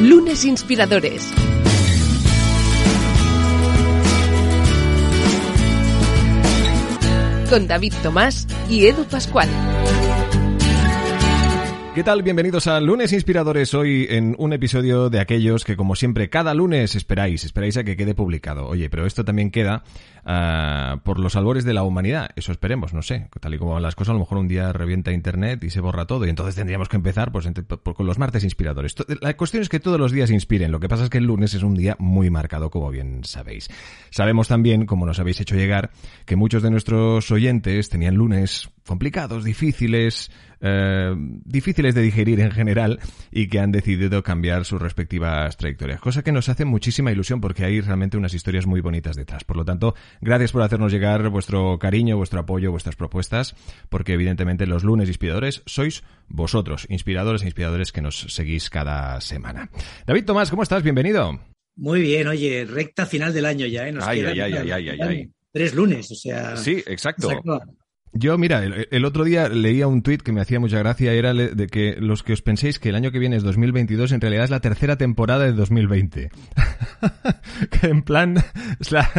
Lunes Inspiradores. Con David Tomás y Edu Pascual. ¿Qué tal? Bienvenidos a Lunes Inspiradores. Hoy en un episodio de aquellos que, como siempre, cada lunes esperáis, esperáis a que quede publicado. Oye, pero esto también queda uh, por los albores de la humanidad. Eso esperemos, no sé. Tal y como van las cosas, a lo mejor un día revienta Internet y se borra todo. Y entonces tendríamos que empezar pues, con los martes inspiradores. La cuestión es que todos los días inspiren. Lo que pasa es que el lunes es un día muy marcado, como bien sabéis. Sabemos también, como nos habéis hecho llegar, que muchos de nuestros oyentes tenían lunes complicados, difíciles, eh, difíciles de digerir en general y que han decidido cambiar sus respectivas trayectorias. Cosa que nos hace muchísima ilusión porque hay realmente unas historias muy bonitas detrás. Por lo tanto, gracias por hacernos llegar vuestro cariño, vuestro apoyo, vuestras propuestas, porque evidentemente los lunes inspiradores sois vosotros, inspiradores e inspiradores que nos seguís cada semana. David Tomás, ¿cómo estás? Bienvenido. Muy bien, oye, recta final del año ya, ¿eh? Nos ay, ay, ay, ay, ay, ay, ay. Tres lunes, o sea. Sí, exacto. exacto. Yo, mira, el, otro día leía un tuit que me hacía mucha gracia, era de que los que os penséis que el año que viene es 2022, en realidad es la tercera temporada de 2020. que en plan, es la,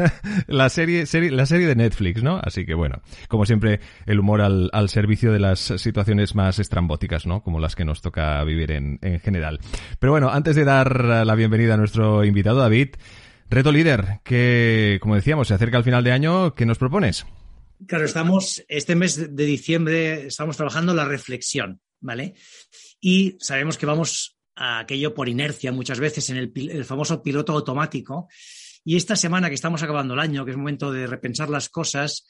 la serie, serie, la serie de Netflix, ¿no? Así que bueno, como siempre, el humor al, al servicio de las situaciones más estrambóticas, ¿no? Como las que nos toca vivir en, en general. Pero bueno, antes de dar la bienvenida a nuestro invitado, David, reto líder, que, como decíamos, se acerca al final de año, ¿qué nos propones? Claro, estamos, este mes de diciembre estamos trabajando la reflexión, ¿vale? Y sabemos que vamos a aquello por inercia muchas veces en el, famoso piloto automático. Y esta semana que estamos acabando el año, que es momento de repensar las cosas,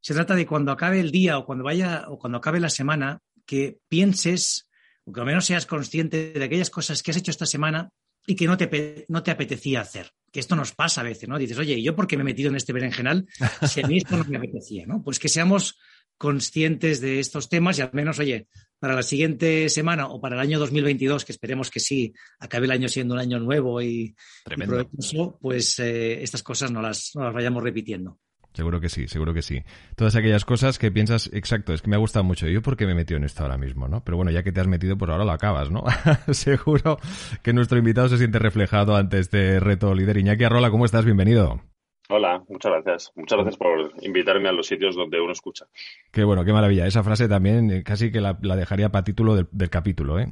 se trata de cuando acabe el día o cuando vaya o cuando acabe la semana, que pienses o que al menos seas consciente de aquellas cosas que has hecho esta semana y que no te, no te apetecía hacer. Que esto nos pasa a veces, ¿no? Dices, oye, ¿y yo por qué me he metido en este berenjenal si a mí esto no me apetecía, ¿no? Pues que seamos conscientes de estos temas y al menos, oye, para la siguiente semana o para el año 2022, que esperemos que sí, acabe el año siendo un año nuevo y, y provechoso, pues eh, estas cosas no las, no las vayamos repitiendo. Seguro que sí, seguro que sí. Todas aquellas cosas que piensas, exacto, es que me ha gustado mucho. ¿Yo por qué me he metido en esto ahora mismo, no? Pero bueno, ya que te has metido, por ahora lo acabas, ¿no? seguro que nuestro invitado se siente reflejado ante este reto líder. Iñaki Arrola, ¿cómo estás? Bienvenido. Hola, muchas gracias. Muchas gracias por invitarme a los sitios donde uno escucha. Qué bueno, qué maravilla. Esa frase también eh, casi que la, dejaría para título del, capítulo. ¿eh?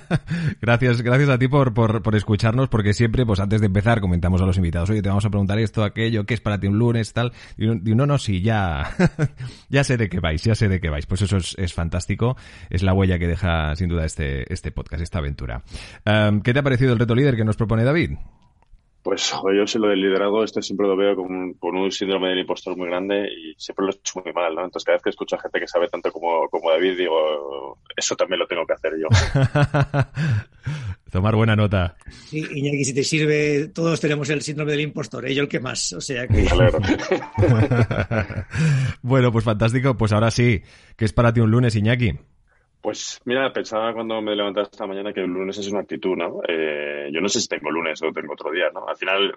gracias, gracias a ti por, por, por, escucharnos, porque siempre, pues antes de empezar, comentamos a los invitados, oye, te vamos a preguntar esto, aquello, qué es para ti un lunes, tal. Y uno, no, no, sí, ya, ya sé de qué vais, ya sé de qué vais. Pues eso es, es fantástico. Es la huella que deja, sin duda, este, este podcast, esta aventura. Um, ¿Qué te ha parecido el reto líder que nos propone David? Pues yo sí lo del liderazgo, esto siempre lo veo con un, con un, síndrome del impostor muy grande y siempre lo he hecho muy mal, ¿no? Entonces cada vez que escucho a gente que sabe tanto como, como David, digo, eso también lo tengo que hacer yo. Tomar buena nota. Sí, Iñaki, si te sirve, todos tenemos el síndrome del impostor, ¿eh? yo el que más, o sea que... bueno, pues fantástico, pues ahora sí, ¿qué es para ti un lunes, Iñaki? Pues mira, pensaba cuando me levanté esta mañana que el lunes es una actitud, ¿no? Eh, yo no sé si tengo lunes o tengo otro día, ¿no? Al final,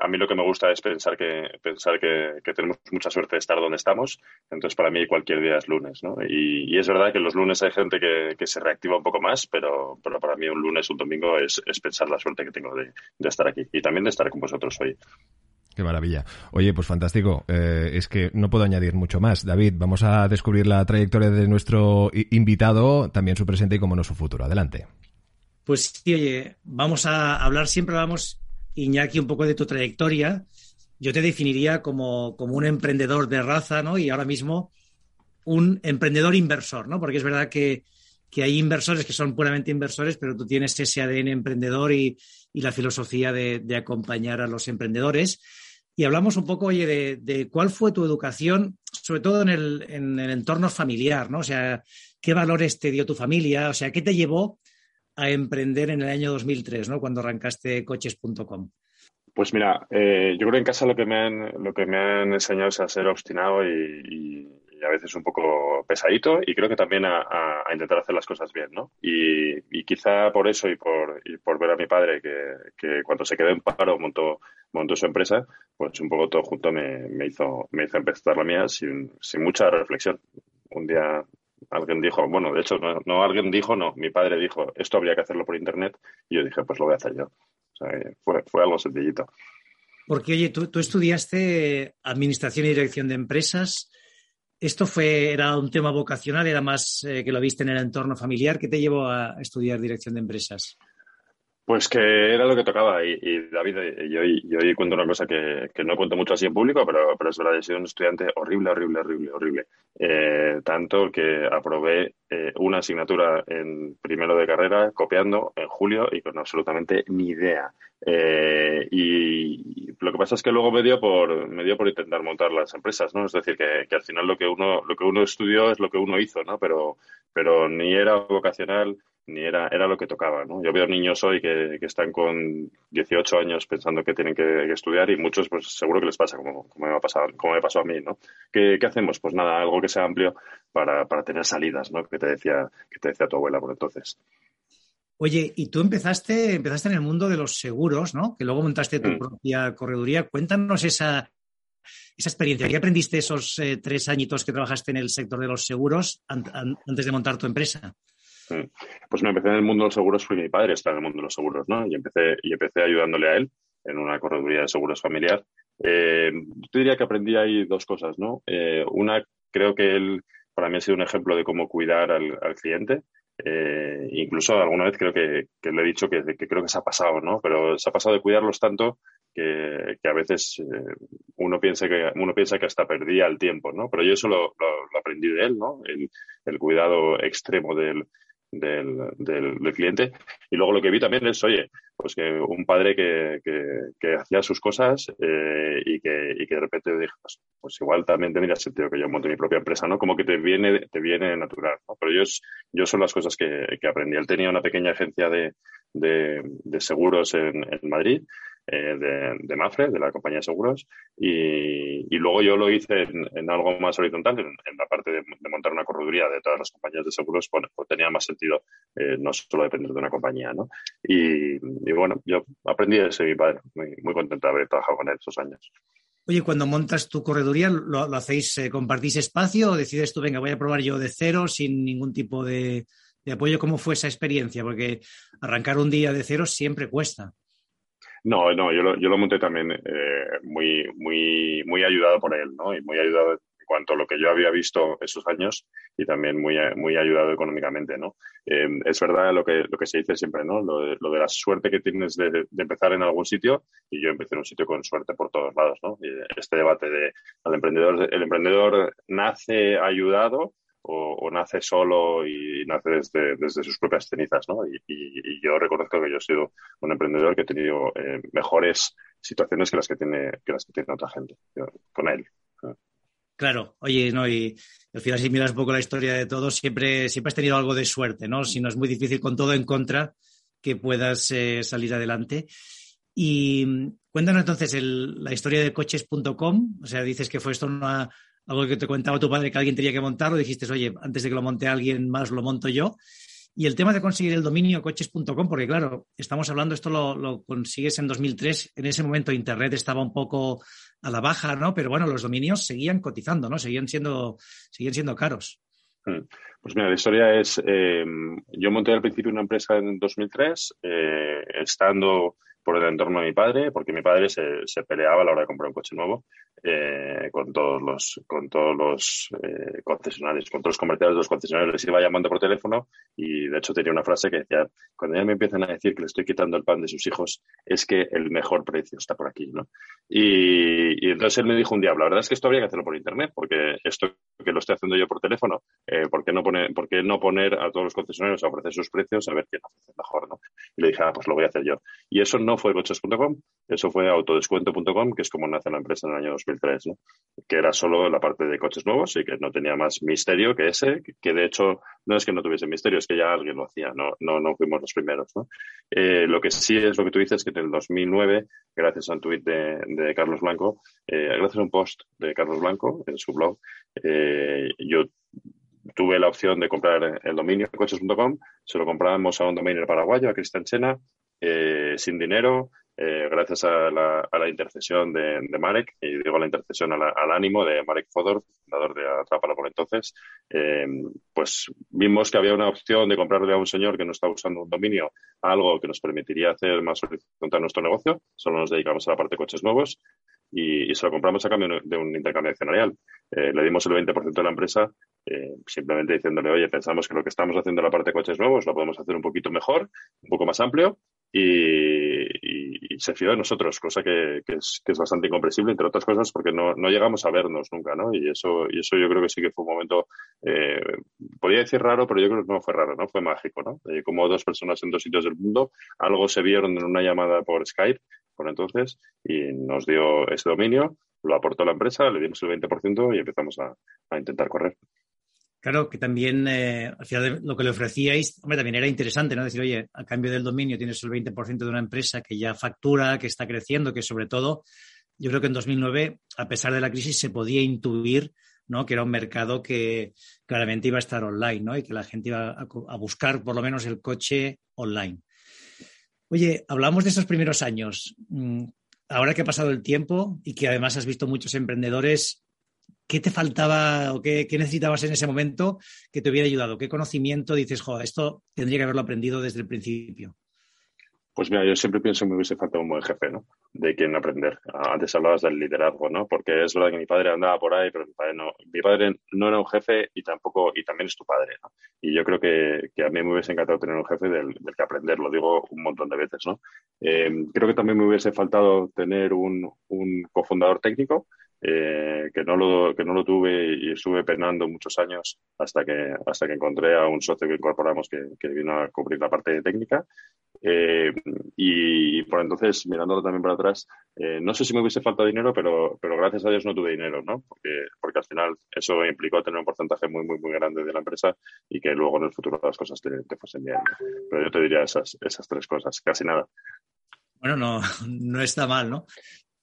a mí lo que me gusta es pensar que pensar que, que tenemos mucha suerte de estar donde estamos. Entonces, para mí cualquier día es lunes, ¿no? Y, y es verdad que los lunes hay gente que, se reactiva un poco más, pero, pero para mí un lunes, un domingo es, es pensar la suerte que tengo de, de estar aquí y también de estar con vosotros hoy. Qué maravilla. Oye, pues fantástico. Eh, es que no puedo añadir mucho más. David, vamos a descubrir la trayectoria de nuestro invitado, también su presente y como no su futuro. Adelante. Pues sí, oye, vamos a hablar, siempre vamos, Iñaki, un poco de tu trayectoria. Yo te definiría como, como un emprendedor de raza, ¿no? Y ahora mismo un emprendedor inversor, ¿no? Porque es verdad que, que hay inversores que son puramente inversores, pero tú tienes ese ADN emprendedor y, y la filosofía de, acompañar a los emprendedores y hablamos un poco, oye, de, de, cuál fue tu educación, sobre todo en el, en el, entorno familiar, ¿no? O sea, qué valores te dio tu familia, o sea, qué te llevó a emprender en el año 2003, ¿no? Cuando arrancaste coches.com. Pues mira, eh, yo creo que en casa lo que me han, lo que me han enseñado es a ser obstinado y, a veces un poco pesadito y creo que también a, intentar hacer las cosas bien, ¿no? Y, quizá por eso y por, por ver a mi padre que, cuando se quedó en paro montó, montó su empresa, pues un poco todo junto me, me hizo, me hizo empezar la mía sin, sin mucha reflexión. Un día alguien dijo, bueno, de hecho, no, no, alguien dijo, no, mi padre dijo, esto habría que hacerlo por internet y yo dije, pues lo voy a hacer yo. O sea, fue, fue algo sencillito. Porque, oye, tú, tú, estudiaste Administración y Dirección de Empresas. ¿Esto fue, era un tema vocacional? ¿Era más eh, que lo viste en el entorno familiar? ¿Qué te llevó a estudiar Dirección de Empresas? Pues que era lo que tocaba y, David, eh, yo, yo cuento una cosa que, no cuento mucho así en público, pero, pero es verdad, he sido un estudiante horrible, horrible, horrible, horrible. Eh, tanto que aprobé eh, una asignatura en primero de carrera copiando en julio y con absolutamente ni idea. y lo que pasa es que luego me dio por me dio por intentar montar las empresas, ¿no? Es decir, que, que al final lo que uno lo que uno estudió es lo que uno hizo, ¿no? Pero pero ni era vocacional ni era, era lo que tocaba, ¿no? Yo veo niños hoy que, que están con 18 años pensando que tienen que, estudiar y muchos, pues seguro que les pasa como, como, me, ha pasado, como me pasó a mí, ¿no? ¿Qué, ¿Qué, hacemos? Pues nada, algo que sea amplio para, para tener salidas, ¿no? Que te decía, que te decía tu abuela por entonces. Oye, y tú empezaste, empezaste en el mundo de los seguros, ¿no? Que luego montaste tu mm. propia correduría. Cuéntanos esa, esa experiencia. ¿Qué aprendiste esos eh, tres añitos que trabajaste en el sector de los seguros antes de montar tu empresa? Mm. Pues me empecé en el mundo de los seguros, fui mi padre está en el mundo de los seguros, ¿no? Y empecé, y empecé ayudándole a él en una correduría de seguros familiar. Eh, yo diría que aprendí ahí dos cosas, ¿no? Eh, una, creo que él para mí ha sido un ejemplo de cómo cuidar al, cliente. Eh, incluso alguna vez creo que, le he dicho que, creo que se ha pasado, ¿no? Pero se ha pasado de cuidarlos tanto que, a veces uno piensa que uno piensa que hasta perdía el tiempo, ¿no? Pero yo eso lo, aprendí de él, ¿no? el cuidado extremo del, del, del, cliente. Y luego lo que vi también es, oye, pues que un padre que, que, hacía sus cosas eh, y, que, y que de repente dije, pues, pues, igual también tendría sentido que yo monte mi propia empresa, ¿no? Como que te viene, te viene natural. Pero yo, yo son las cosas que, aprendí. Él tenía una pequeña agencia de, de, seguros en Madrid eh, de, Mafre, de la compañía de seguros, y, luego yo lo hice en, algo más horizontal, en, la parte de, montar una correduría de todas las compañías de seguros, pues, pues tenía más sentido eh, no solo depender de una compañía, ¿no? Y, bueno, yo aprendí de ese mi padre, muy, muy contento de haber trabajado con él esos años. Oye, cuando montas tu correduría, ¿lo, hacéis, eh, compartís espacio o decides tú, venga, voy a probar yo de cero sin ningún tipo de, de apoyo? ¿Cómo fue esa experiencia? Porque arrancar un día de cero siempre cuesta. No, no, yo lo, yo lo monté también eh, muy, muy, muy ayudado por él, ¿no? Y muy ayudado en cuanto a lo que yo había visto esos años y también muy, muy ayudado económicamente, ¿no? Eh, es verdad lo que, lo que se dice siempre, ¿no? Lo de, lo de la suerte que tienes de, de, empezar en algún sitio y yo empecé en un sitio con suerte por todos lados, ¿no? Y este debate de al emprendedor, el emprendedor nace ayudado o, nace solo y nace desde, desde sus propias cenizas, ¿no? Y, yo reconozco que yo he sido un emprendedor que he tenido eh, mejores situaciones que las que tiene, que las que tiene otra gente, con él. Claro, oye, no, y al final si miras un poco la historia de todos, siempre, siempre has tenido algo de suerte, ¿no? Si no es muy difícil con todo en contra que puedas eh, salir adelante. Y mm, cuéntanos entonces la historia de coches.com, o sea, dices que fue esto una, algo que te comentaba tu padre que alguien tenía que montarlo, dijiste, oye, antes de que lo monte alguien más, lo monto yo. Y el tema de conseguir el dominio coches.com, porque claro, estamos hablando, esto lo, consigues en 2003, en ese momento Internet estaba un poco a la baja, ¿no? Pero bueno, los dominios seguían cotizando, ¿no? Seguían siendo, seguían siendo caros. Hmm. Pues mira, la historia es, eh, yo monté al principio una empresa en 2003, eh, estando por el entorno de mi padre, porque mi padre se, peleaba a la hora de comprar un coche nuevo eh, con todos los, con todos los eh, concesionarios, con todos los comerciales los concesionarios. Les iba llamando por teléfono y de hecho tenía una frase que decía, cuando ya me empiezan a decir que le estoy quitando el pan de sus hijos, es que el mejor precio está por aquí, ¿no? Y, entonces él me dijo un día, la verdad es que esto habría que hacerlo por internet, porque esto que lo estoy haciendo yo por teléfono, eh, ¿por, qué no poner, ¿por qué no poner a todos los concesionarios a ofrecer sus precios a ver quién ofrece mejor, ¿no? Y le dije, ah, pues lo voy a hacer yo. Y eso no fue coches.com, eso fue autodescuento.com, que es como nace la empresa en el año 2003, ¿no? que era solo la parte de coches nuevos y que no tenía más misterio que ese, que de hecho no es que no tuviese misterio, es que ya alguien lo hacía, no, no, no fuimos los primeros. Eh, lo que sí es lo que tú dices, que en el 2009, gracias a un tuit de, Carlos Blanco, eh, gracias a un post de Carlos Blanco en su blog, eh, yo tuve la opción de comprar el dominio coches.com, se lo compramos a un dominio paraguayo, a Cristian Chena, eh, sin dinero, eh, gracias a la, intercesión de, Marek, y digo la intercesión al ánimo de Marek Fodor, fundador de Atrápalo por entonces, eh, pues vimos que había una opción de comprarle a un señor que no está usando un dominio algo que nos permitiría hacer más horizontal nuestro negocio, solo nos dedicamos a la parte de coches nuevos, y, se lo compramos a cambio de un intercambio accionarial. Le dimos el 20% de la empresa simplemente diciéndole, oye, pensamos que lo que estamos haciendo en la parte de coches nuevos lo podemos hacer un poquito mejor, un poco más amplio y, se fió de nosotros, cosa que, es, bastante incomprensible, entre otras cosas, porque no, llegamos a vernos nunca, ¿no? Y eso, y eso yo creo que sí que fue un momento, eh, podría decir raro, pero yo creo que no fue raro, ¿no? Fue mágico, ¿no? como dos personas en dos sitios del mundo, algo se vieron en una llamada por Skype por entonces y nos dio ese dominio, lo aportó la empresa, le dimos el 20% y empezamos a, intentar correr. Claro, que también eh, al final lo que le ofrecíais, hombre, también era interesante, ¿no? Decir, oye, a cambio del dominio tienes el 20% de una empresa que ya factura, que está creciendo, que sobre todo, yo creo que en 2009, a pesar de la crisis, se podía intuir, ¿no? Que era un mercado que claramente iba a estar online, ¿no? Y que la gente iba a buscar por lo menos el coche online. Oye, hablamos de esos primeros años. Mm, ahora que ha pasado el tiempo y que además has visto muchos emprendedores, ¿qué te faltaba o qué, necesitabas en ese momento que te hubiera ayudado? ¿Qué conocimiento dices, joder, esto tendría que haberlo aprendido desde el principio? Pues mira, yo siempre pienso que me hubiese faltado un buen jefe, ¿no? De quien aprender. Antes hablabas del liderazgo, ¿no? Porque es verdad que mi padre andaba por ahí, pero mi padre no, mi padre no era un jefe y tampoco, y también es tu padre, ¿no? Y yo creo que, a mí me hubiese encantado tener un jefe del, que aprender, lo digo un montón de veces, ¿no? Eh, creo que también me hubiese faltado tener un cofundador técnico, eh, que, no lo, que no lo tuve y estuve penando muchos años hasta que, hasta que encontré a un socio que incorporamos que, que vino a cubrir la parte técnica. Eh, y por entonces, mirándolo también para atrás, eh, no sé si me hubiese faltado dinero, pero, pero gracias a Dios no tuve dinero, ¿no? Porque, porque al final eso implicó tener un porcentaje muy, muy, muy grande de la empresa y que luego en el futuro las cosas te, te fuesen bien. Pero yo te diría esas, esas tres cosas, casi nada. Bueno, no, no está mal, ¿no?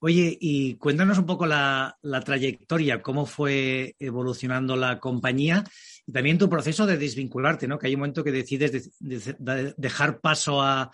Oye, y cuéntanos un poco la, trayectoria, cómo fue evolucionando la compañía y también tu proceso de desvincularte, ¿no? Que hay un momento que decides dejar paso a,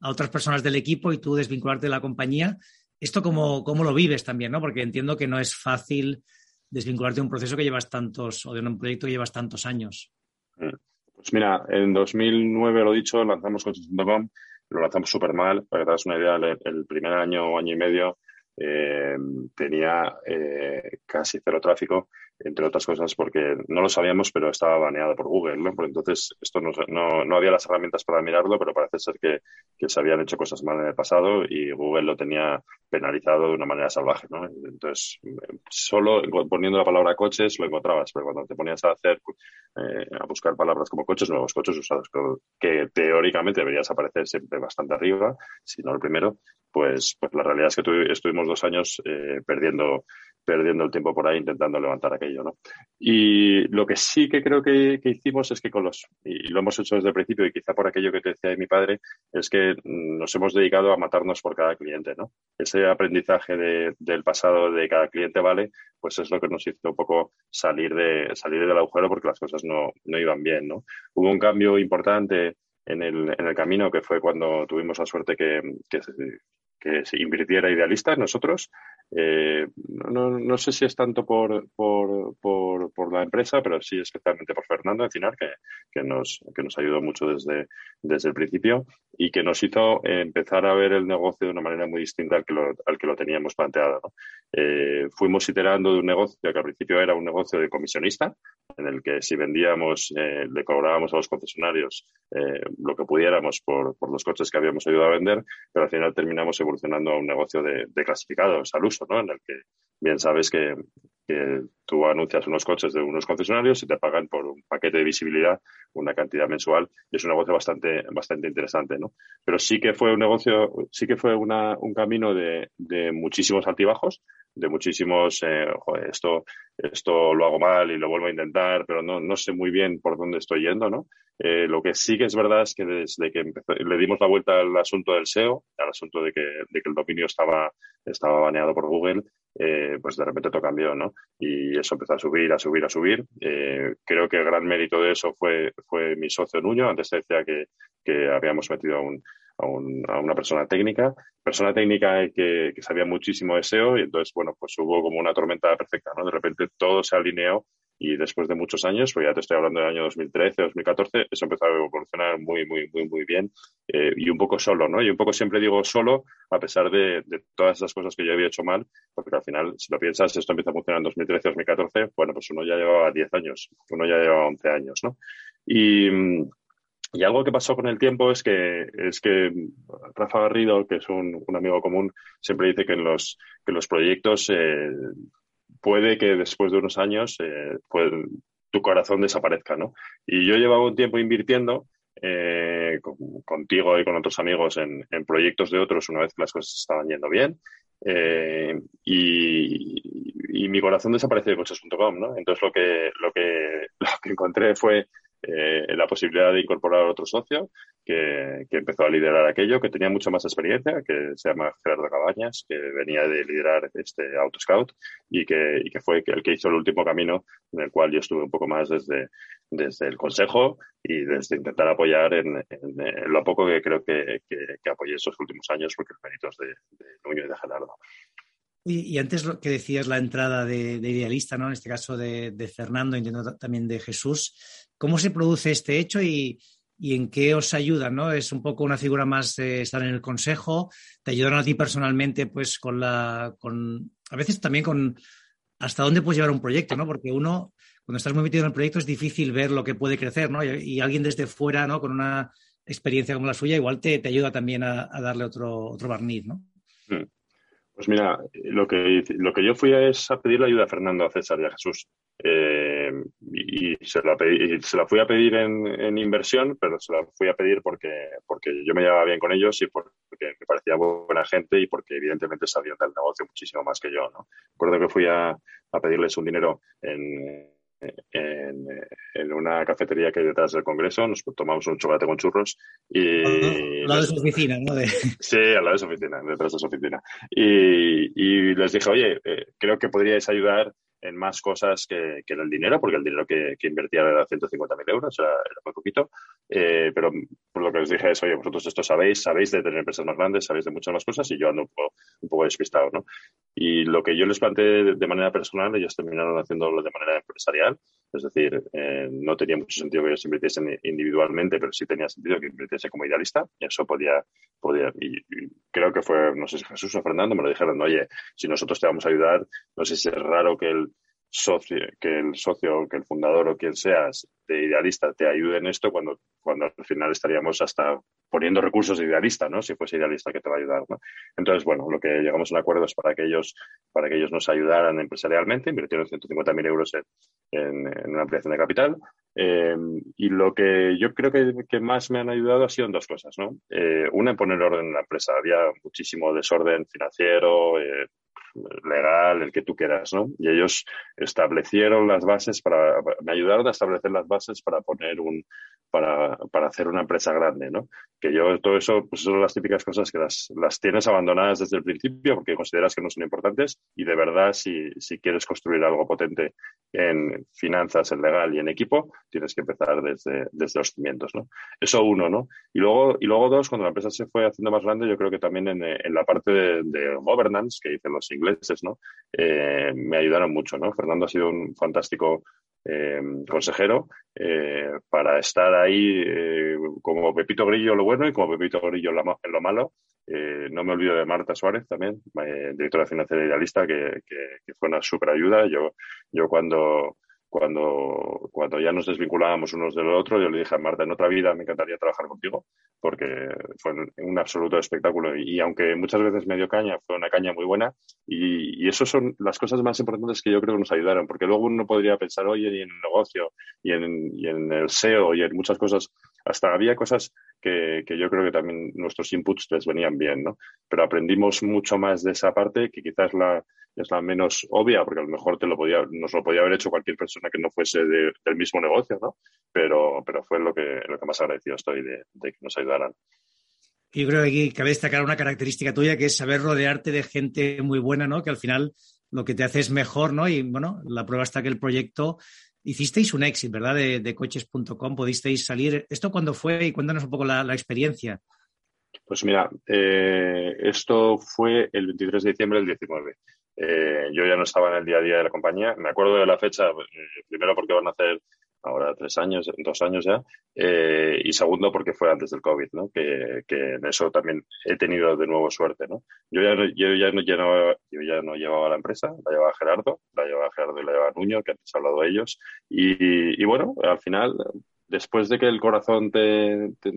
otras personas del equipo y tú desvincularte de la compañía. ¿Esto cómo, cómo lo vives también, no? Porque entiendo que no es fácil desvincularte de un proceso que llevas tantos, o de un proyecto que llevas tantos años. Pues mira, en 2009, lo dicho, lanzamos Coches.com, lo lanzamos súper mal, para que te das una idea, el primer año año y medio eh, tenía eh, casi cero tráfico, entre otras cosas porque no lo sabíamos, pero estaba baneado por Google, ¿no? Entonces, esto no, no, no, había las herramientas para mirarlo, pero parece ser que, que, se habían hecho cosas mal en el pasado y Google lo tenía penalizado de una manera salvaje, ¿no? Entonces, solo poniendo la palabra coches lo encontrabas, pero cuando te ponías a hacer, eh, a buscar palabras como coches nuevos, coches usados, que teóricamente deberías aparecer siempre bastante arriba, si no el primero, pues, pues la realidad es que estuvimos dos años eh, perdiendo, perdiendo el tiempo por ahí intentando levantar aquello, ¿no? Y lo que sí que creo que, hicimos es que con los, y lo hemos hecho desde el principio y quizá por aquello que te decía de mi padre, es que nos hemos dedicado a matarnos por cada cliente, ¿no? Ese aprendizaje del pasado de cada cliente vale, pues es lo que nos hizo un poco salir de, salir del agujero porque las cosas no, no iban bien, ¿no? Hubo un cambio importante en el, en el camino, que fue cuando tuvimos la suerte que, que, que se invirtiera idealista en nosotros. Eh, no, no, sé si es tanto por, por, por, por, la empresa, pero sí especialmente por Fernando Encinar, que, que, nos, que nos ayudó mucho desde, desde el principio y que nos hizo empezar a ver el negocio de una manera muy distinta al que lo, al que lo teníamos planteado. Eh, fuimos iterando de un negocio que al principio era un negocio de comisionista, en el que si vendíamos, eh, le cobrábamos a los concesionarios lo que pudiéramos por, por los coches que habíamos ayudado a vender, pero al final terminamos evolucionando a un negocio de, clasificados al uso ¿no? En el que bien sabes que, tú anuncias unos coches de unos concesionarios y te pagan por un paquete de visibilidad una cantidad mensual y es un negocio bastante, bastante interesante, ¿no? Pero sí que fue un negocio, sí que fue una, un camino de, de muchísimos altibajos, de muchísimos, eh, esto, esto lo hago mal y lo vuelvo a intentar, pero no, no sé muy bien por dónde estoy yendo, ¿no? Eh, lo que sí que es verdad es que desde que le dimos la vuelta al asunto del SEO, al asunto de que, de que el dominio estaba, estaba baneado por Google, eh, pues de repente todo cambió, ¿no? Y eso empezó a subir, a subir, a subir. Eh, creo que el gran mérito de eso fue, fue mi socio Nuño. Antes te decía que, que habíamos metido a un, a, un, a, una persona técnica, persona técnica que, sabía muchísimo de SEO y entonces, bueno, pues hubo como una tormenta perfecta, ¿no? De repente todo se alineó y después de muchos años, pues ya te estoy hablando del año 2013, 2014, eso empezó a evolucionar muy, muy, muy, muy bien eh, y un poco solo, ¿no? Y un poco siempre digo solo, a pesar de, todas esas cosas que yo había hecho mal, porque al final, si lo piensas, esto empieza a funcionar en 2013, 2014, bueno, pues uno ya llevaba 10 años, uno ya llevaba 11 años, ¿no? Y, y algo que pasó con el tiempo es que, es que Rafa Garrido, que es un, un amigo común, siempre dice que en los, que los proyectos eh, puede que después de unos años eh, pues, tu corazón desaparezca, ¿no? Y yo llevaba un tiempo invirtiendo eh, con, contigo y con otros amigos en, en, proyectos de otros una vez que las cosas estaban yendo bien. Eh, y, y, mi corazón desapareció de coches.com, ¿no? Entonces lo que, lo que, lo que encontré fue eh, la posibilidad de incorporar a otro socio que, que, empezó a liderar aquello, que tenía mucha más experiencia, que se llama Gerardo Cabañas, que venía de liderar este Autoscout y que, y que fue el que hizo el último camino en el cual yo estuve un poco más desde, desde el consejo y desde intentar apoyar en, en, en lo poco que creo que, que, que, apoyé estos últimos años, porque el mérito es de, de Nuño y de Gerardo. Y, y, antes lo que decías la entrada de, de idealista, ¿no? En este caso de, de, Fernando, entiendo también de Jesús. ¿Cómo se produce este hecho y, y, en qué os ayuda, no? Es un poco una figura más de estar en el consejo, te ayudan a ti personalmente, pues con la, con, a veces también con hasta dónde puedes llevar un proyecto, ¿no? Porque uno, cuando estás muy metido en el proyecto, es difícil ver lo que puede crecer, ¿no? Y, alguien desde fuera, ¿no? Con una experiencia como la suya, igual te, te ayuda también a, a, darle otro, otro barniz, ¿no? Mm. Pues mira, lo que, lo que yo fui es a pedirle ayuda a Fernando, a César y a Jesús. Eh, y, se la, pedí, se la, fui a pedir en, en, inversión, pero se la fui a pedir porque, porque yo me llevaba bien con ellos y porque me parecía buena gente y porque evidentemente sabían del negocio muchísimo más que yo. ¿no? Recuerdo que fui a, a pedirles un dinero en, en, en, una cafetería que hay detrás del Congreso, nos tomamos un chocolate con churros y... Al lado de su oficina, ¿no? De... Sí, al lado de su oficina, detrás de su oficina. Y, y les dije, oye, eh, creo que podríais ayudar en más cosas que, que el dinero, porque el dinero que, que invertía era 150.000 euros, era, era, muy poquito. Eh, pero por lo que les dije es, oye, vosotros esto sabéis, sabéis de tener empresas más grandes, sabéis de muchas más cosas y yo ando un poco, un poco despistado, ¿no? Y lo que yo les planteé de manera personal, ellos terminaron haciéndolo de manera empresarial. Es decir, eh, no tenía mucho sentido que ellos invirtiesen individualmente, pero sí tenía sentido que invirtiese como idealista. Y eso podía, podía y, y creo que fue, no sé si Jesús o Fernando, me lo dijeron, oye, si nosotros te vamos a ayudar, no sé si es raro que el socio, que el socio, que el fundador o quien seas de idealista te ayude en esto cuando, cuando al final estaríamos hasta poniendo recursos de idealista, ¿no? Si fuese idealista que te va a ayudar, ¿no? Entonces, bueno, lo que llegamos a un acuerdo es para que ellos, para que ellos nos ayudaran empresarialmente, invirtieron 150.000 euros en, en, una ampliación de capital. Eh, y lo que yo creo que, que, más me han ayudado ha sido en dos cosas, ¿no? Eh, una en poner orden en la empresa. Había muchísimo desorden financiero, eh, legal, el que tú quieras, ¿no? Y ellos establecieron las bases para, me ayudaron a establecer las bases para poner un, para, para hacer una empresa grande, ¿no? Que yo todo eso, pues son las típicas cosas que las, las tienes abandonadas desde el principio porque consideras que no son importantes y de verdad si, si quieres construir algo potente en finanzas, en legal y en equipo, tienes que empezar desde, desde los cimientos, ¿no? Eso uno, ¿no? Y luego, y luego dos, cuando la empresa se fue haciendo más grande, yo creo que también en, en la parte de, de governance que dicen los ingleses, ¿no? Eh, me ayudaron mucho, ¿no? Fernando ha sido un fantástico eh, consejero eh, para estar ahí como Pepito Grillo lo bueno y como Pepito Grillo lo, en lo malo. no me olvido de Marta Suárez también, directora financiera idealista, que, que, que fue una super ayuda. Yo, yo cuando cuando, cuando ya nos desvinculábamos unos del otro, yo le dije a Marta, en otra vida me encantaría trabajar contigo, porque fue un absoluto espectáculo. Y, aunque muchas veces me dio caña, fue una caña muy buena. Y, y eso son las cosas más importantes que yo creo que nos ayudaron, porque luego uno podría pensar, oye, y en el negocio, y en, y en el SEO, y en muchas cosas, hasta había cosas que, que, yo creo que también nuestros inputs les venían bien, ¿no? Pero aprendimos mucho más de esa parte que quizás la, es la menos obvia, porque a lo mejor te lo podía, nos lo podía haber hecho cualquier persona que no fuese del mismo negocio, ¿no? Pero, pero fue lo que, lo que más agradecido estoy de, que nos ayudaran. Yo creo que aquí cabe destacar una característica tuya que es saber rodearte de gente muy buena, ¿no? Que al final lo que te hace es mejor, ¿no? Y bueno, la prueba está que el proyecto hicisteis un éxito, ¿verdad? De, coches.com, pudisteis salir. ¿Esto cuándo fue? Y cuéntanos un poco la, la experiencia. Pues mira, eh, esto fue el 23 de diciembre del 19. Eh, yo ya no estaba en el día a día de la compañía. Me acuerdo de la fecha, eh, primero porque van a hacer ahora tres años, dos años ya, eh, y segundo porque fue antes del COVID, ¿no? Que, que, en eso también he tenido de nuevo suerte, ¿no? Yo ya no, yo ya no, yo ya no llevaba la empresa, la llevaba Gerardo, la llevaba Gerardo y la llevaba Nuño, que antes he hablado de ellos, y, y bueno, al final, después de que el corazón te, te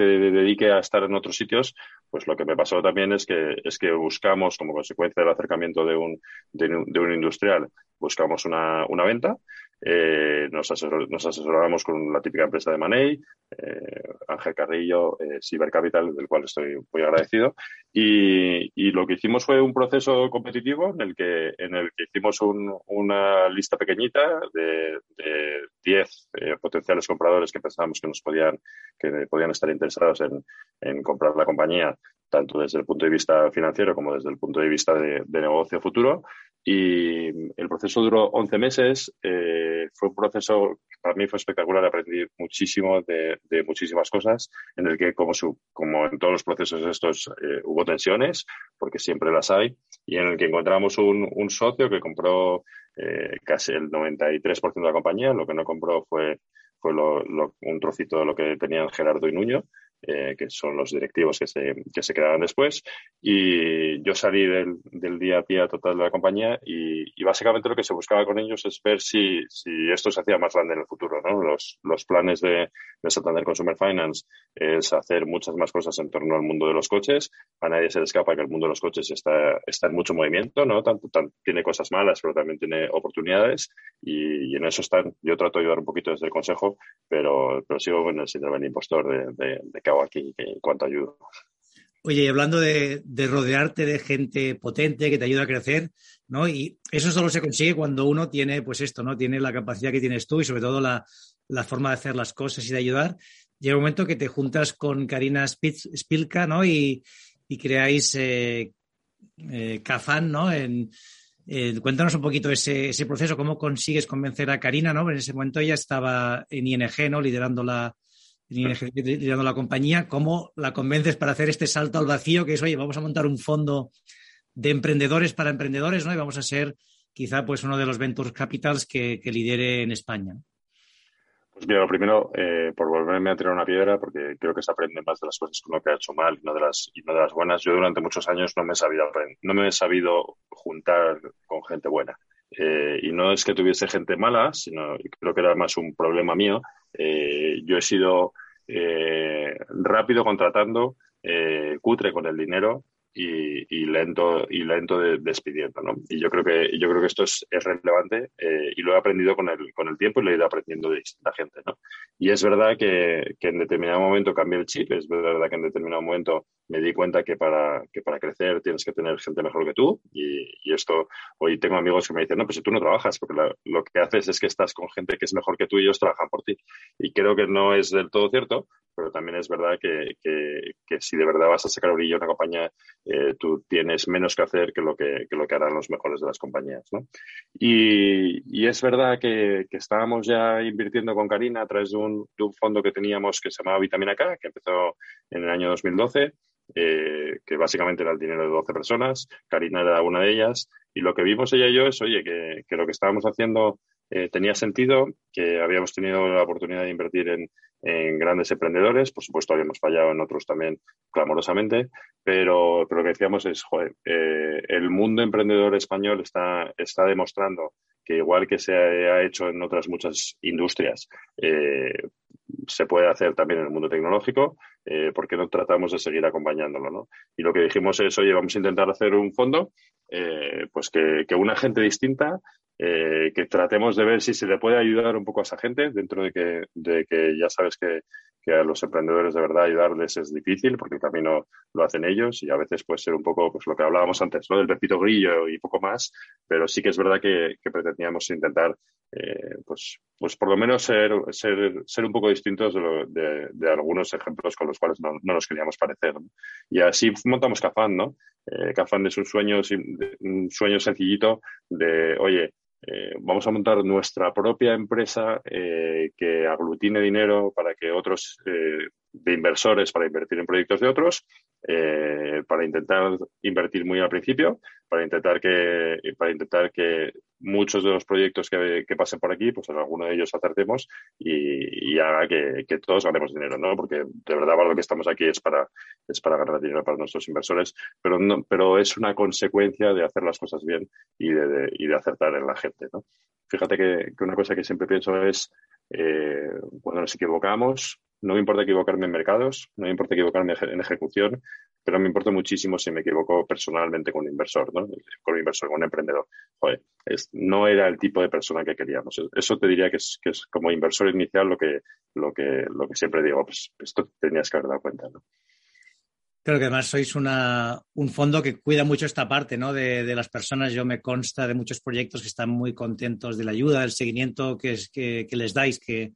te dedique a estar en otros sitios, pues lo que me pasó también es que, es que buscamos, como consecuencia del acercamiento de un, de, de un industrial, buscamos una, una venta eh, nos, nos, asesoramos con la típica empresa de Manei, eh, Ángel Carrillo, eh, Cyber Capital, del cual estoy muy agradecido. Y, y, lo que hicimos fue un proceso competitivo en el que, en el que hicimos un, una lista pequeñita de 10 eh, potenciales compradores que pensábamos que nos podían, que podían estar interesados en, en comprar la compañía tanto desde el punto de vista financiero como desde el punto de vista de, de negocio futuro. Y el proceso duró 11 meses. Eh, fue un proceso para mí fue espectacular. Aprendí muchísimo de, de muchísimas cosas, en el que, como, su, como en todos los procesos estos, eh, hubo tensiones, porque siempre las hay, y en el que encontramos un, un socio que compró eh, casi el 93% de la compañía. Lo que no compró fue, fue lo, lo, un trocito de lo que tenían Gerardo y Nuño eh, que son los directivos que se, que se quedaron después. Y yo salí del, del día a día total de la compañía y, y, básicamente lo que se buscaba con ellos es ver si, si esto se hacía más grande en el futuro. ¿no? Los, los planes de, de Santander Consumer Finance es hacer muchas más cosas en torno al mundo de los coches. A nadie se le escapa que el mundo de los coches está, está en mucho movimiento, ¿no? Tanto, tanto, tiene cosas malas, pero también tiene oportunidades y, y, en eso están. Yo trato de ayudar un poquito desde el consejo, pero, pero sigo con el síndrome del impostor de, de, de aquí en cuanto ayudo. Oye, y hablando de, de, rodearte de gente potente que te ayuda a crecer, ¿no? Y eso solo se consigue cuando uno tiene, pues esto, ¿no? Tiene la capacidad que tienes tú y sobre todo la, forma de hacer las cosas y de ayudar. Llega un momento que te juntas con Karina Spilka, ¿no? Y, y creáis eh, eh, Cafán, ¿no? En, eh, cuéntanos un poquito ese, proceso, cómo consigues convencer a Karina, ¿no? En ese momento ella estaba en ING. Liderando la, liderando la compañía, ¿cómo la convences para hacer este salto al vacío que es, oye, vamos a montar un fondo de emprendedores para emprendedores, ¿no? Y vamos a ser quizá pues uno de los venture capitals que, que lidere en España. Pues mira, lo primero, eh, por volverme a tirar una piedra, porque creo que se aprende más de las cosas que uno que ha hecho mal y no de las, y no de las buenas. Yo durante muchos años no me he sabido no me he sabido juntar con gente buena. Eh, y no es que tuviese gente mala, sino creo que era más un problema mío. Eh, yo he sido eh, rápido contratando, eh, cutre con el dinero y, lento y lento de, despidiendo, ¿no? Y yo creo que yo creo que esto es, es relevante y lo he aprendido con el con el tiempo y lo he ido aprendiendo de distinta gente, ¿no? Y es verdad que, que en determinado momento cambié el chip, es verdad que en determinado momento me di cuenta que para que para crecer tienes que tener gente mejor que tú y, y esto hoy tengo amigos que me dicen no pues si tú no trabajas porque lo que haces es que estás con gente que es mejor que tú y ellos trabajan por ti y creo que no es del todo cierto pero también es verdad que, que, que si de verdad vas a sacar brillo a una compañía eh, tú tienes menos que hacer que lo que, que, lo que harán los mejores de las compañías. ¿no? Y, y, es verdad que, que, estábamos ya invirtiendo con Karina a través de un, de un, fondo que teníamos que se llamaba Vitamina K, que empezó en el año 2012, eh, que básicamente era el dinero de 12 personas. Karina era una de ellas. Y lo que vimos ella y yo es, oye, que, que lo que estábamos haciendo eh, tenía sentido, que habíamos tenido la oportunidad de invertir en, grandes emprendedores, por supuesto habíamos fallado en otros también clamorosamente, pero, lo que decíamos es, joder, eh, el mundo emprendedor español está, está demostrando que igual que se ha hecho en otras muchas industrias, eh, se puede hacer también en el mundo tecnológico, eh, porque no tratamos de seguir acompañándolo, ¿no? Y lo que dijimos es, oye, vamos a intentar hacer un fondo, pues que, que, una gente distinta, eh, que tratemos de ver si se le puede ayudar un poco a esa gente, dentro de que, de que ya sabes que que a los emprendedores de verdad ayudarles es difícil porque el camino lo hacen ellos y a veces puede ser un poco pues lo que hablábamos antes, ¿no? Del pepito grillo y poco más, pero sí que es verdad que, pretendíamos intentar eh, pues, pues por lo menos ser, ser, ser un poco distintos de, de, algunos ejemplos con los cuales no, nos queríamos parecer. Y así montamos Cafán, ¿no? Eh, Cafán es un sueño, un sueño sencillito de, oye, eh, vamos a montar nuestra propia empresa eh, que aglutine dinero para que otros eh, de inversores para invertir en proyectos de otros, para intentar invertir muy al principio, para intentar que para intentar que muchos de los proyectos que, pasen por aquí, pues en alguno de ellos acertemos y, haga que, todos ganemos dinero, ¿no? Porque de verdad para lo que estamos aquí es para es para ganar dinero para nuestros inversores, pero no, pero es una consecuencia de hacer las cosas bien y de, y de acertar en la gente, ¿no? Fíjate que, una cosa que siempre pienso es eh, cuando nos equivocamos, no me importa equivocarme en mercados, no me importa equivocarme en ejecución, pero me importa muchísimo si me equivoco personalmente con un inversor, ¿no? Con un inversor, con un emprendedor. Joder, no era el tipo de persona que queríamos. Eso te diría que es, que es como inversor inicial lo que, lo que, lo que siempre digo, pues esto tenías que haber dado cuenta, ¿no? Creo que además sois una, un fondo que cuida mucho esta parte ¿no? de, de, las personas. Yo me consta de muchos proyectos que están muy contentos de la ayuda, del seguimiento que, que les dais, que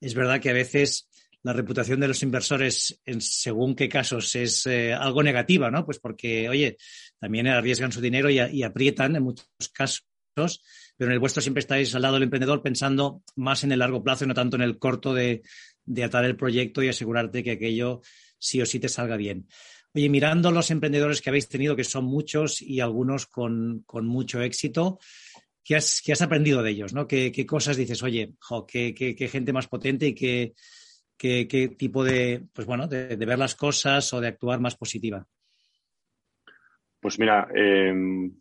es verdad que a veces la reputación de los inversores en según qué casos es eh, algo negativa, ¿no? Pues porque, oye, también arriesgan su dinero y, aprietan en muchos casos, pero en el vuestro siempre estáis al lado del emprendedor pensando más en el largo plazo y no tanto en el corto de, atar el proyecto y asegurarte que aquello sí o sí te salga bien. Oye, mirando los emprendedores que habéis tenido, que son muchos y algunos con, mucho éxito, ¿qué has, aprendido de ellos? ¿no? ¿Qué, cosas dices, oye, qué, qué, gente más potente y qué, qué, tipo de, pues bueno, de, ver las cosas o de actuar más positiva? Pues mira, em,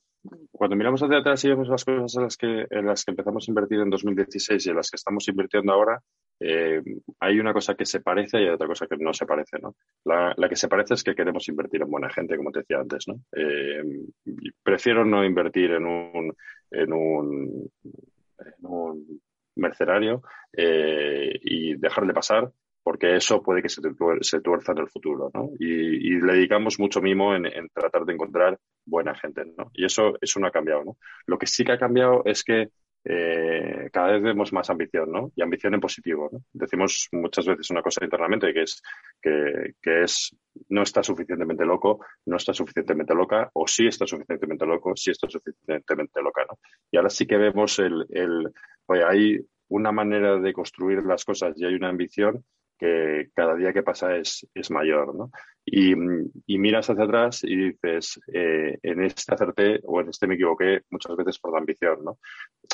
cuando miramos hacia atrás y vemos las cosas en las que, en las que empezamos a invertir en 2016 y en las que estamos invirtiendo ahora, em, hay una cosa que se parece y hay otra cosa que no se parece, ¿no? La, que se parece es que queremos invertir en buena gente, como te decía antes, ¿no? Em, prefiero no invertir en un, en un, en un mercenario eh, y dejarle pasar porque eso puede que se, se tuerza en el futuro, ¿no? Y, le dedicamos mucho mimo en, tratar de encontrar buena gente, ¿no? Y eso, eso no ha cambiado, ¿no? Lo que sí que ha cambiado es que eh, cada vez vemos más ambición, ¿no? Y ambición en positivo, ¿no? Decimos muchas veces una cosa internamente que es que, que, es no está suficientemente loco, no está suficientemente loca, o sí está suficientemente loco, sí está suficientemente loca, ¿no? Y ahora sí que vemos el, el oye, hay una manera de construir las cosas y hay una ambición que cada día que pasa es, es mayor, ¿no? Y, miras hacia atrás y dices, eh, en este acerté o en este me equivoqué muchas veces por la ambición, ¿no?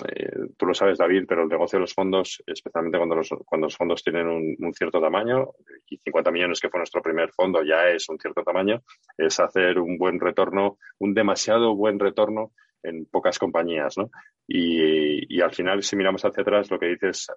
Eh, tú lo sabes, David, pero el negocio de los fondos, especialmente cuando los, cuando los fondos tienen un, cierto tamaño, y 50 millones que fue nuestro primer fondo ya es un cierto tamaño, es hacer un buen retorno, un demasiado buen retorno en pocas compañías, ¿no? Y, al final, si miramos hacia atrás, lo que dices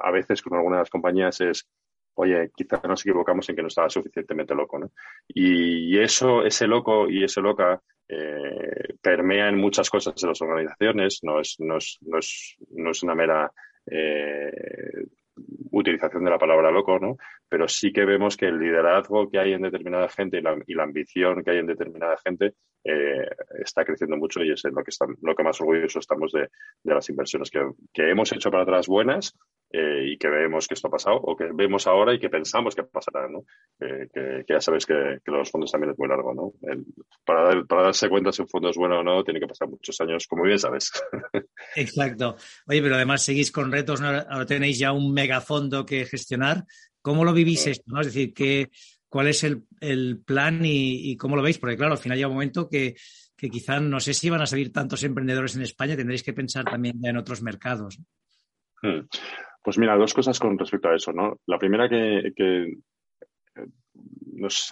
a veces con algunas de las compañías es, oye, quizás nos equivocamos en que no estaba suficientemente loco, ¿no? Y eso, ese loco y ese loca eh, permea en muchas cosas de las organizaciones, no es, no es, no es, no es una mera eh, utilización de la palabra loco, ¿no? Pero sí que vemos que el liderazgo que hay en determinada gente y la, y la ambición que hay en determinada gente eh, está creciendo mucho y es lo que, está, lo que más orgulloso estamos de, de las inversiones que, que, hemos hecho para atrás buenas eh, y que vemos que esto ha pasado o que vemos ahora y que pensamos que pasará, ¿no? que, que, ya sabes que, los fondos también es muy largo, ¿no? para, para, darse cuenta si un fondo es bueno o no, tiene que pasar muchos años, como bien sabes. Exacto. Oye, pero además seguís con retos, ahora tenéis ya un megafondo que gestionar. ¿Cómo lo vivís esto? ¿no? Es decir, ¿qué, ¿cuál es el, el plan y, y, cómo lo veis? Porque claro, al final llega un momento que, que quizá no sé si van a salir tantos emprendedores en España, tendréis que pensar también ya en otros mercados. Hmm. Pues mira, dos cosas con respecto a eso, ¿no? La primera que, que nos,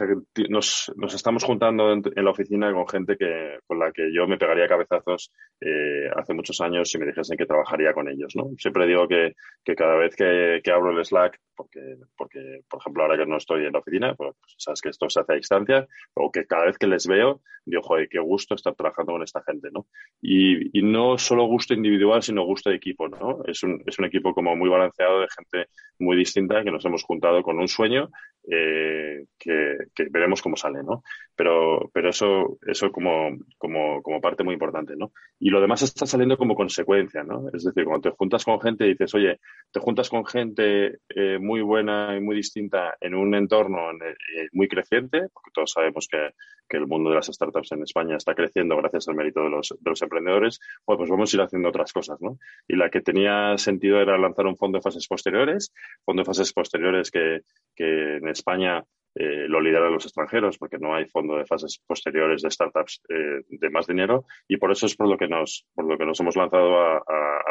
nos, nos, estamos juntando en, en, la oficina con gente que, con la que yo me pegaría cabezazos eh, hace muchos años si me dijesen que trabajaría con ellos. ¿no? Siempre digo que, que cada vez que, que, abro el Slack, porque, porque, por ejemplo, ahora que no estoy en la oficina, pues, pues sabes que esto se hace a distancia, o que cada vez que les veo, digo, joder, qué gusto estar trabajando con esta gente. ¿no? Y, y no solo gusto individual, sino gusto de equipo. ¿no? Es, un, es un equipo como muy balanceado de gente muy distinta que nos hemos juntado con un sueño eh, que, que, veremos cómo sale, ¿no? Pero, pero eso, eso como, como, como, parte muy importante, ¿no? Y lo demás está saliendo como consecuencia, ¿no? Es decir, cuando te juntas con gente y dices, oye, te juntas con gente eh, muy buena y muy distinta en un entorno eh, muy creciente, porque todos sabemos que, que, el mundo de las startups en España está creciendo gracias al mérito de los, de los emprendedores, pues, vamos a ir haciendo otras cosas, ¿no? Y la que tenía sentido era lanzar un fondo de fases posteriores, fondo de fases posteriores que en España eh, lo lideran los extranjeros porque no hay fondo de fases posteriores de startups eh, de más dinero y por eso es por lo que nos, por lo que nos hemos lanzado a,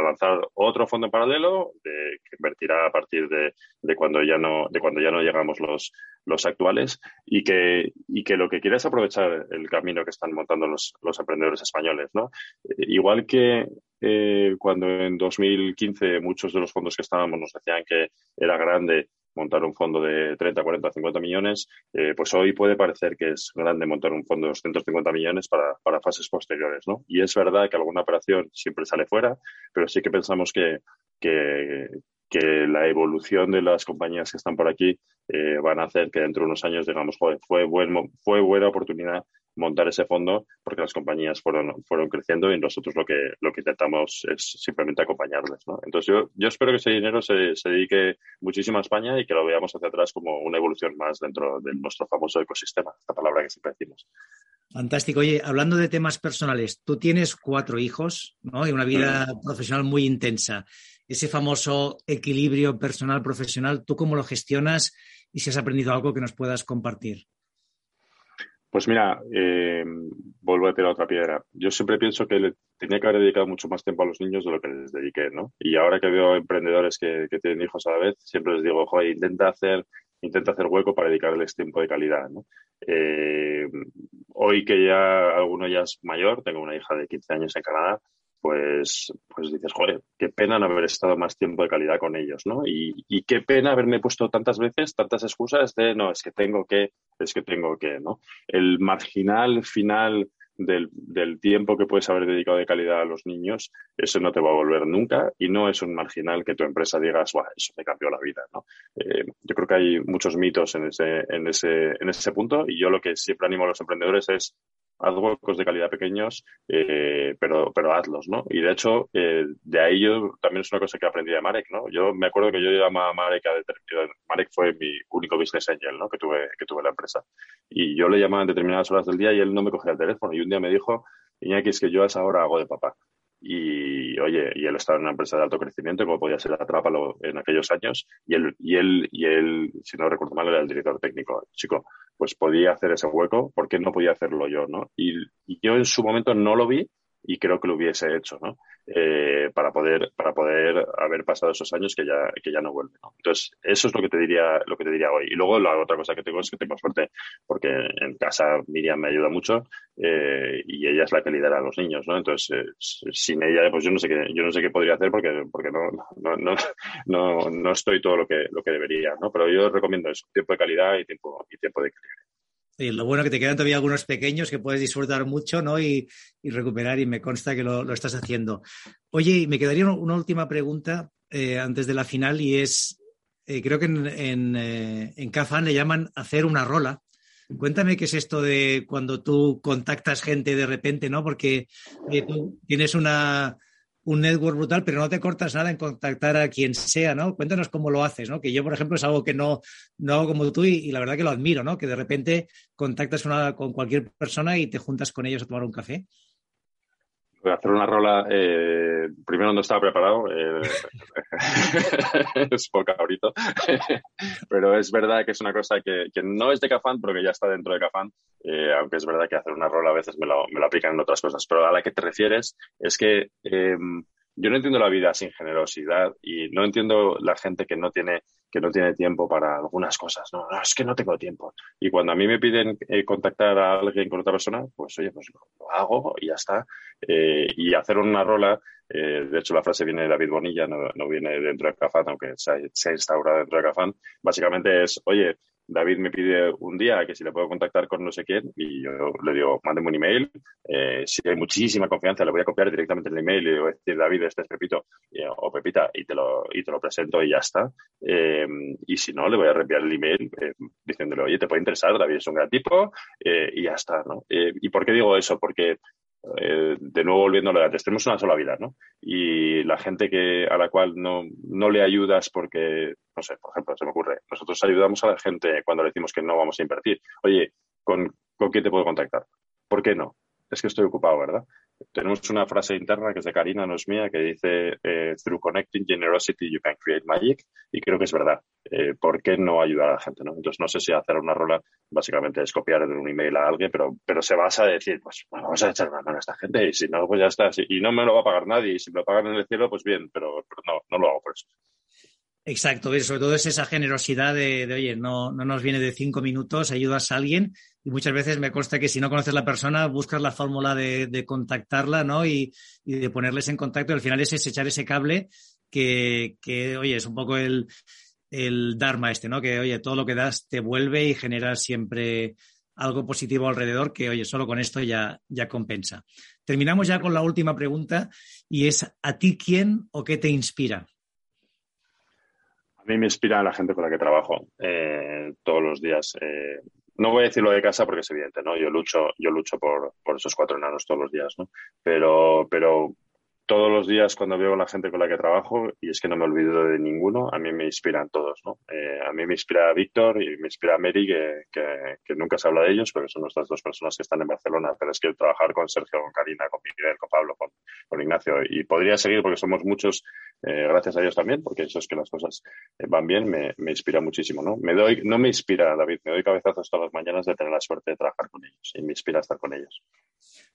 lanzar otro fondo en paralelo de, que invertirá a partir de, de, cuando ya no, de cuando ya no llegamos los, los actuales y que, y que lo que quiere es aprovechar el camino que están montando los, los emprendedores españoles. ¿no? Igual que eh, cuando en 2015 muchos de los fondos que estábamos nos decían que era grande montar un fondo de 30, 40, 50 millones, eh, pues hoy puede parecer que es grande montar un fondo de 250 millones para, para, fases posteriores, ¿no? Y es verdad que alguna operación siempre sale fuera, pero sí que pensamos que, que, que la evolución de las compañías que están por aquí eh, van a hacer que dentro de unos años digamos, joder, fue, buen, fue buena oportunidad montar ese fondo porque las compañías fueron, fueron creciendo y nosotros lo que, lo que intentamos es simplemente acompañarles. ¿no? Entonces yo, yo espero que ese dinero se, se, dedique muchísimo a España y que lo veamos hacia atrás como una evolución más dentro de nuestro famoso ecosistema, esta palabra que siempre decimos. Fantástico. Oye, hablando de temas personales, tú tienes cuatro hijos ¿no? y una vida mm. profesional muy intensa. Ese famoso equilibrio personal-profesional, ¿tú cómo lo gestionas y si has aprendido algo que nos puedas compartir? Pues mira, eh, vuelvo a tirar otra piedra. Yo siempre pienso que tenía que haber dedicado mucho más tiempo a los niños de lo que les dediqué, ¿no? Y ahora que veo emprendedores que, que tienen hijos a la vez, siempre les digo, joder, intenta hacer, intenta hacer hueco para dedicarles tiempo de calidad, ¿no? Eh, hoy que ya alguno ya es mayor, tengo una hija de 15 años en Canadá, pues, pues dices, joder, qué pena no haber estado más tiempo de calidad con ellos, ¿no? Y, y, qué pena haberme puesto tantas veces, tantas excusas de, no, es que tengo que, es que tengo que, ¿no? El marginal final del, del tiempo que puedes haber dedicado de calidad a los niños, eso no te va a volver nunca y no es un marginal que tu empresa digas, wow, eso me cambió la vida, ¿no? Eh, yo creo que hay muchos mitos en ese, en, ese, en ese punto y yo lo que siempre animo a los emprendedores es haz huecos de calidad pequeños, eh, pero, pero hazlos, ¿no? Y de hecho, eh, de ahí yo también es una cosa que aprendí de Marek, ¿no? Yo me acuerdo que yo llamaba a Marek a determinado, Marek fue mi único business angel, ¿no? Que tuve, que tuve la empresa. Y yo le llamaba en determinadas horas del día y él no me cogía el teléfono. Y un día me dijo, Iñaki, es que yo a esa hora hago de papá. Y oye, y él estaba en una empresa de alto crecimiento, como podía ser Atrápalo en aquellos años, y él, y él, y él, si no recuerdo mal, era el director técnico. Chico, pues podía hacer ese hueco, ¿por qué no podía hacerlo yo, no? Y, y yo en su momento no lo vi y creo que lo hubiese hecho, ¿no? Eh, para poder para poder haber pasado esos años que ya que ya no vuelve ¿no? entonces eso es lo que te diría lo que te diría hoy y luego la otra cosa que tengo es que tengo suerte porque en casa Miriam me ayuda mucho eh, y ella es la que lidera a los niños no entonces eh, sin ella pues yo no sé qué yo no sé qué podría hacer porque porque no no, no no no estoy todo lo que lo que debería no pero yo recomiendo eso tiempo de calidad y tiempo y tiempo de equilibrio y lo bueno que te quedan todavía algunos pequeños que puedes disfrutar mucho ¿no? y, y recuperar y me consta que lo, lo, estás haciendo. Oye, me quedaría una última pregunta eh, antes de la final y es, eh, creo que en, en, eh, en Cafán le llaman hacer una rola. Cuéntame qué es esto de cuando tú contactas gente de repente, ¿no? Porque tú tienes una, un network brutal, pero no te cortas nada en contactar a quien sea, ¿no? Cuéntanos cómo lo haces, ¿no? Que yo, por ejemplo, es algo que no, no hago como tú y, la verdad que lo admiro, ¿no? Que de repente contactas con cualquier persona y te juntas con ellos a tomar un café. Hacer una rola, eh, primero no estaba preparado, eh, es poco ahorita, pero es verdad que es una cosa que, no es de Cafán, pero que ya está dentro de Cafán, eh, aunque es verdad que hacer una rola a veces me lo, me lo aplican en otras cosas, pero a la que te refieres es que em, yo no entiendo la vida sin generosidad y no entiendo la gente que no tiene que no tiene tiempo para algunas cosas. No, es que no tengo tiempo. Y cuando a mí me piden eh, contactar a alguien con otra persona, pues oye, pues lo hago y ya está. Eh, y hacer una rola, eh, de hecho la frase viene de David Bonilla, no, no viene dentro de Cafán, aunque se ha, se ha instaurado dentro de Cafán. Básicamente es, oye, David me pide un día que si le puedo contactar con no sé quién y yo le digo, mándeme un email. Eh, si hay muchísima confianza, le voy a copiar directamente el email y le voy a David, este es Pepito o Pepita y te lo, y te lo presento y ya está. Eh, y si no, le voy a reenviar el email eh, diciéndole, oye, te puede interesar, David es un gran tipo y ya está. ¿no? ¿Y por qué digo eso? Porque eh, de nuevo volviendo a de antes, tenemos una sola vida, ¿no? Y la gente que, a la cual no, no le ayudas porque, no sé, por ejemplo, se me ocurre, nosotros ayudamos a la gente cuando le decimos que no vamos a invertir. Oye, ¿con, ¿con quién te puedo contactar? ¿Por qué no? Es que estoy ocupado, ¿verdad? Tenemos una frase interna que es de Karina, no es mía, que dice, eh, through connecting generosity you can create magic, y creo que es verdad. Eh, ¿Por qué no ayudar a la gente? ¿no? Entonces, no sé si hacer una rola básicamente es copiar un email a alguien, pero, pero se basa a decir, pues vamos a echar una mano a esta gente, y si no, pues ya está. Y no me lo va a pagar nadie, y si me lo pagan en el cielo, pues bien, pero, pero no, no lo hago por eso. Exacto, sobre todo es esa generosidad de, oye, no, no nos viene de cinco minutos, ayudas a alguien y muchas veces me consta que si no conoces la persona, buscas la fórmula de, contactarla, ¿no? Y, de ponerles en contacto. Y al final es, echar ese cable que, que, oye, es un poco el, el dharma este, ¿no? Que, oye, todo lo que das te vuelve y genera siempre algo positivo alrededor que, oye, solo con esto ya, ya compensa. Terminamos ya con la última pregunta y es, ¿a ti quién o qué te inspira? A mí me inspira la gente con la que trabajo eh, todos los días. Eh, no voy a decir lo de casa porque es evidente, ¿no? Yo lucho, yo lucho por, por esos cuatro enanos todos los días, ¿no? Pero, pero todos los días cuando veo a la gente con la que trabajo, y es que no me olvido de ninguno, a mí me inspiran todos, ¿no? Eh, a mí me inspira Víctor y me inspira Mary, que, que, nunca se habla de ellos, porque son nuestras dos personas que están en Barcelona, pero es que trabajar con Sergio, con Karina, con Miguel, con Pablo, con, con Ignacio, y podría seguir porque somos muchos, eh, gracias a ellos también, porque eso es que las cosas eh, van bien, me, me, inspira muchísimo, ¿no? Me doy, no me inspira, David, me doy cabezazos todas las mañanas de tener la suerte de trabajar con ellos, y me inspira estar con ellos.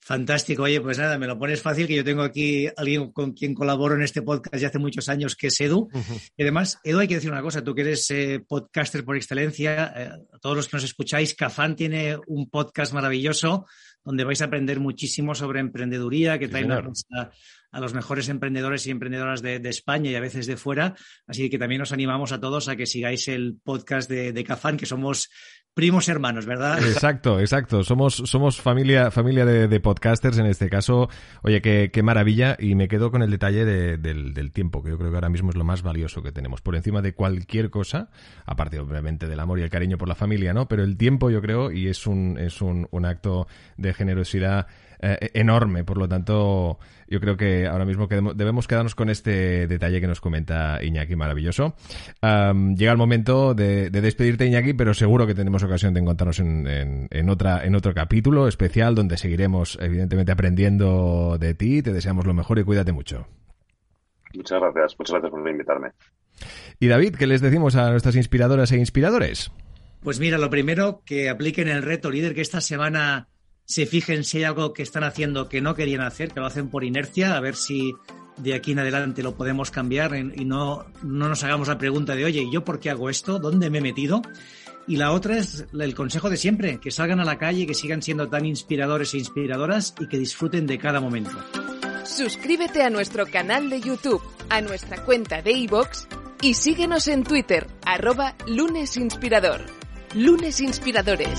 Fantástico. Oye, pues nada, me lo pones fácil, que yo tengo aquí alguien con quien colaboro en este podcast ya hace muchos años, que es Edu. Y además, Edu, hay que decir una cosa, tú que eres eh, podcaster por excelencia, eh, a todos los que nos escucháis, Cafán tiene un podcast maravilloso donde vais a aprender muchísimo sobre emprendeduría, que trae a, a, los mejores emprendedores y emprendedoras de, España y a veces de fuera. Así que también os animamos a todos a que sigáis el podcast de, Cafán, que somos primos hermanos, ¿verdad? Exacto, exacto. Somos, somos familia, familia de, podcasters en este caso. Oye, qué, qué, maravilla. Y me quedo con el detalle del, del, tiempo, que yo creo que ahora mismo es lo más valioso que tenemos. Por encima de cualquier cosa, aparte obviamente del amor y el cariño por la familia, ¿no? Pero el tiempo yo creo, y es un, es un, un acto de generosidad eh, enorme. Por lo tanto, yo creo que ahora mismo debemos quedarnos con este detalle que nos comenta Iñaki, maravilloso. llega el momento de, despedirte, Iñaki, pero seguro que tenemos ocasión de encontrarnos en, en, otra, en otro capítulo especial donde seguiremos, evidentemente, aprendiendo de ti. Te deseamos lo mejor y cuídate mucho. Muchas gracias, muchas gracias por invitarme. Y David, ¿qué les decimos a nuestras inspiradoras e inspiradores? Pues mira, lo primero, que apliquen el reto líder que esta semana se fijen si hay algo que están haciendo que no querían hacer, que lo hacen por inercia, a ver si de aquí en adelante lo podemos cambiar y no, no nos hagamos la pregunta de, oye, ¿yo por qué hago esto? ¿Dónde me he metido? Y la otra es el consejo de siempre, que salgan a la calle, que sigan siendo tan inspiradores e inspiradoras y que disfruten de cada momento. Suscríbete a nuestro canal de YouTube, a nuestra cuenta de iVoox y síguenos en Twitter, arroba lunesinspirador. Lunes Inspiradores.